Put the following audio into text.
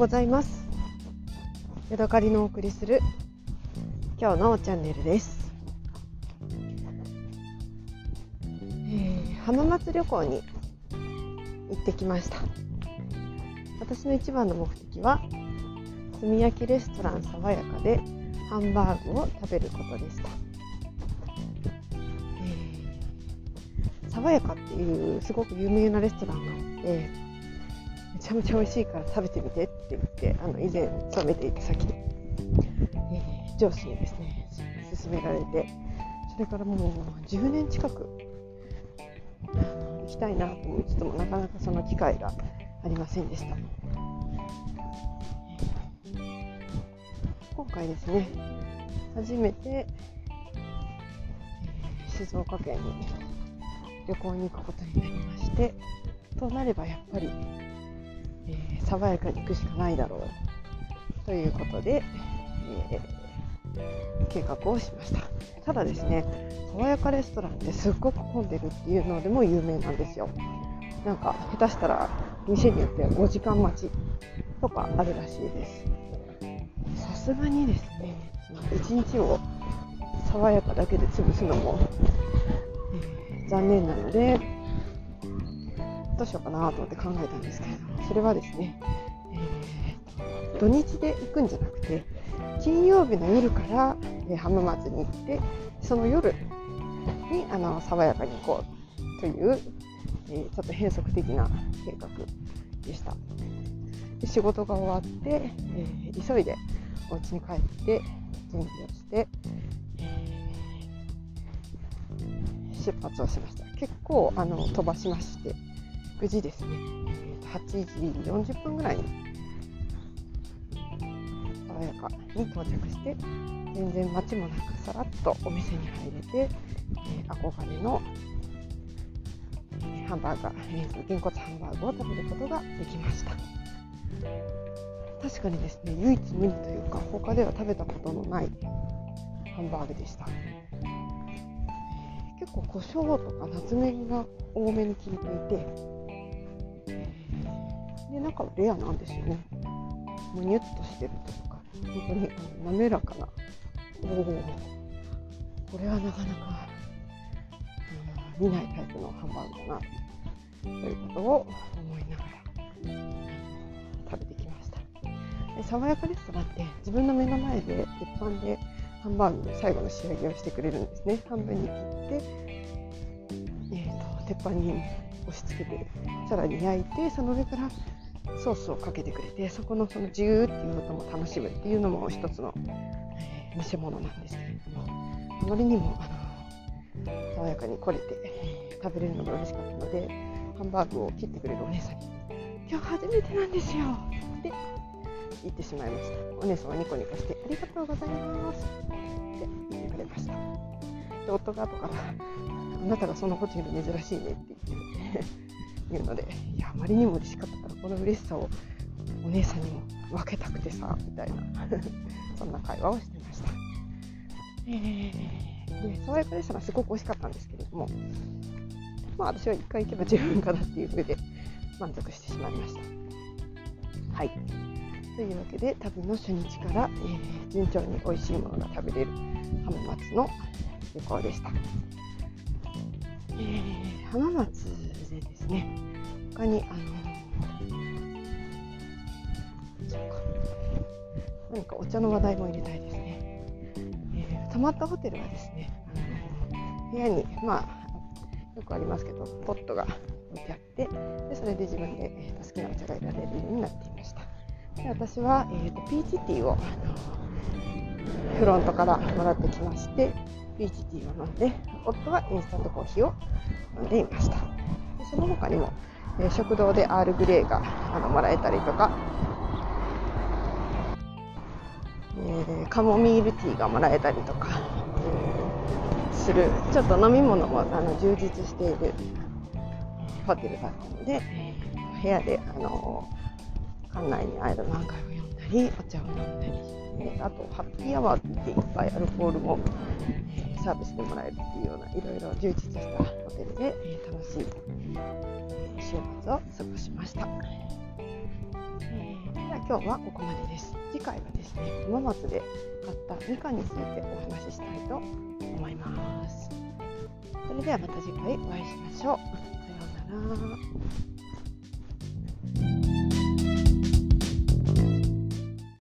ございます。ヤドカリのお送りする今日のチャンネルです、えー浜松旅行に行ってきました。私の一番の目的は炭焼きレストラン爽やかでハンバーグを食べることでした、えー爽やかっていうすごく有名なレストランがあってめちゃめちゃ美味しいから食べてみてって言ってあの以前勤めていた先で、えー上司にですね勧められて。それからもう10年近く行きたいなと思いつつもなかなかその機会がありませんでした。今回ですね初めて、静岡県に旅行に行くことになりましてとなればやっぱりえー爽やかに行くしかないだろう。ということで、えー計画をしました。ただですね爽やかレストランってすっごく混んでるっていうのでも有名なんですよ。なんか下手したら店によっては5時間待ちとかあるらしいです。さすがにですね1日を爽やかだけで潰すのも、えー残念なのでどうしようかなと思って考えたんですけれども。それはですね、えー土日で行くんじゃなくて金曜日の夜から、えー浜松に行ってその夜にあの爽やかに行こうという、えーちょっと変則的な計画でした。で仕事が終わって、えー急いでお家に帰って準備をして、えー出発をしました。結構あの飛ばしまして。無事ですね。8時40分ぐらいに爽やかに到着して全然待ちもなくさらっとお店に入れて、え憧れのハンバーガー、えーげんこつハンバーグを食べることができました。確かにですね唯一無二というか他では食べたことのないハンバーグでした。結構胡椒とかナツメグが多めに効いていてで中はレアなんですよね。むにゅっとしてるというか本当にあの滑らかな。おおこれはなかなか、うん見ないタイプのハンバーグだなということを思いながら食べてきました。で爽やかレストランって自分の目の前で鉄板でハンバーグの最後の仕上げをしてくれるんですね。半分に切って、えー、と鉄板に押し付けてさらに焼いてその上からソースをかけてくれてそこのそのジューっていう音も楽しむっていうのも一つの、えー見せ物なんですけれどもあまりにもあの爽やかに来れて、食べれるのが嬉しかったのでハンバーグを切ってくれるお姉さんに「今日初めてなんですよ」って言ってしまいました。お姉さんはニコニコして「ありがとうございます」って言ってくれました。で夫が後から「あなたがそんなこと言うの珍しいね」って言って言うのでいやあまりにも嬉しかったからこの嬉しさをお姉さんにも分けたくてさみたいな。そんな会話をしてました、えー、で爽やかレストランすごく美味しかったんですけれどもまあ私は1回行けば十分かなっていう上で満足してしまいました。はい。というわけで旅の初日から、えー順調に美味しいものが食べれる浜松の旅行でした、えー。浜松ね。他にあの何かお茶の話題も入れたいですね、えー泊まったホテルはですね部屋にまあよくありますけどポットが置いてあってでそれで自分で、えー好きなお茶が選べるようになっていました。で私は、えーとピーチティーをフロントからもらってきましてピーチティーを飲んで夫はインスタントコーヒーを飲んでいました。その他にも、えー食堂でアールグレーがあのもらえたりとか、えーカモミールティーがもらえたりとか、えーするちょっと飲み物もあの充実しているホテルだったので、部屋であの館内にある漫画を読んだりお茶を飲んだり、あとハッピーアワーっていっぱいアルコールも、えーサービスでもらえるっていうようないろいろ充実したホテルで、えー楽しい、えー週末を過ごしました。えー。では今今日はここまでです。次回はですね浜松で買ったみかんについてお話ししたいと思います。それではまた次回お会いしましょう。さようなら